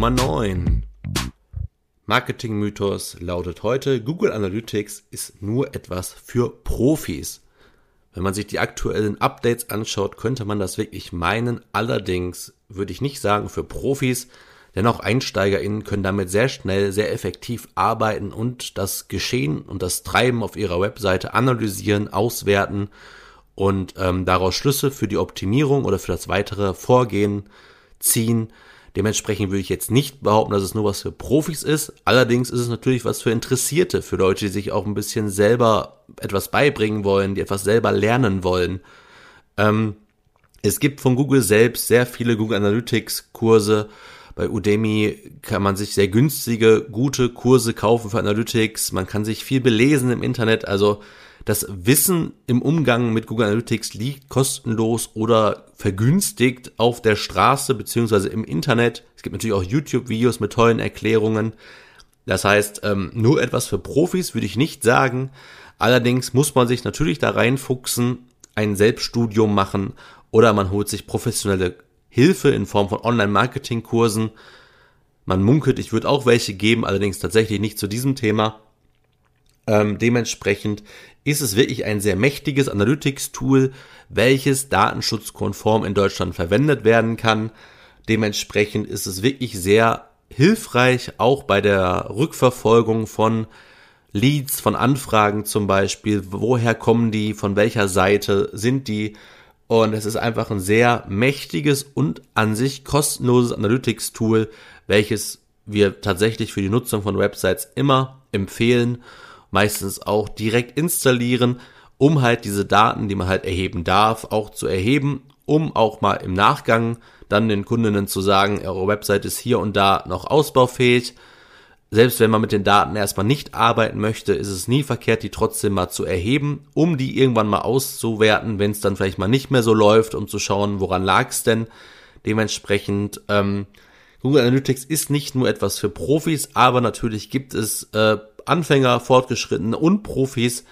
Nummer 9. Marketing-Mythos lautet heute, Google Analytics ist nur etwas für Profis. Wenn man sich die aktuellen Updates anschaut, könnte man das wirklich meinen. Allerdings würde ich nicht sagen für Profis, denn auch EinsteigerInnen können damit sehr schnell, sehr effektiv arbeiten und das Geschehen und das Treiben auf ihrer Webseite analysieren, auswerten und ähm, daraus Schlüsse für die Optimierung oder für das weitere Vorgehen ziehen. Dementsprechend würde ich jetzt nicht behaupten, dass es nur was für Profis ist. Allerdings ist es natürlich was für Interessierte, für Leute, die sich auch ein bisschen selber etwas beibringen wollen, die etwas selber lernen wollen. Ähm, es gibt von Google selbst sehr viele Google Analytics Kurse. Bei Udemy kann man sich sehr günstige, gute Kurse kaufen für Analytics. Man kann sich viel belesen im Internet. Also das Wissen im Umgang mit Google Analytics liegt kostenlos oder vergünstigt auf der Straße beziehungsweise im Internet. Es gibt natürlich auch YouTube-Videos mit tollen Erklärungen. Das heißt, ähm, nur etwas für Profis würde ich nicht sagen. Allerdings muss man sich natürlich da reinfuchsen, ein Selbststudium machen oder man holt sich professionelle Hilfe in Form von Online-Marketing-Kursen. Man munkelt, ich würde auch welche geben, allerdings tatsächlich nicht zu diesem Thema. Ähm, dementsprechend ist es wirklich ein sehr mächtiges Analytics-Tool, welches datenschutzkonform in Deutschland verwendet werden kann. Dementsprechend ist es wirklich sehr hilfreich, auch bei der Rückverfolgung von Leads, von Anfragen zum Beispiel. Woher kommen die? Von welcher Seite sind die? Und es ist einfach ein sehr mächtiges und an sich kostenloses Analytics-Tool, welches wir tatsächlich für die Nutzung von Websites immer empfehlen meistens auch direkt installieren, um halt diese Daten, die man halt erheben darf, auch zu erheben, um auch mal im Nachgang dann den Kundinnen zu sagen, eure Website ist hier und da noch ausbaufähig. Selbst wenn man mit den Daten erstmal nicht arbeiten möchte, ist es nie verkehrt, die trotzdem mal zu erheben, um die irgendwann mal auszuwerten, wenn es dann vielleicht mal nicht mehr so läuft, um zu schauen, woran lag es denn. Dementsprechend, ähm, Google Analytics ist nicht nur etwas für Profis, aber natürlich gibt es äh, Anfänger, Fortgeschrittene und Profis.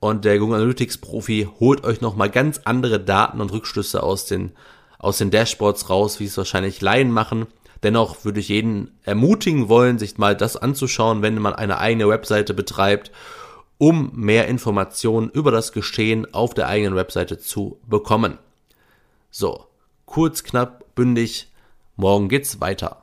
Und der Google Analytics Profi holt euch nochmal ganz andere Daten und Rückschlüsse aus den, aus den Dashboards raus, wie es wahrscheinlich Laien machen. Dennoch würde ich jeden ermutigen wollen, sich mal das anzuschauen, wenn man eine eigene Webseite betreibt, um mehr Informationen über das Geschehen auf der eigenen Webseite zu bekommen. So, kurz, knapp, bündig. Morgen geht's weiter.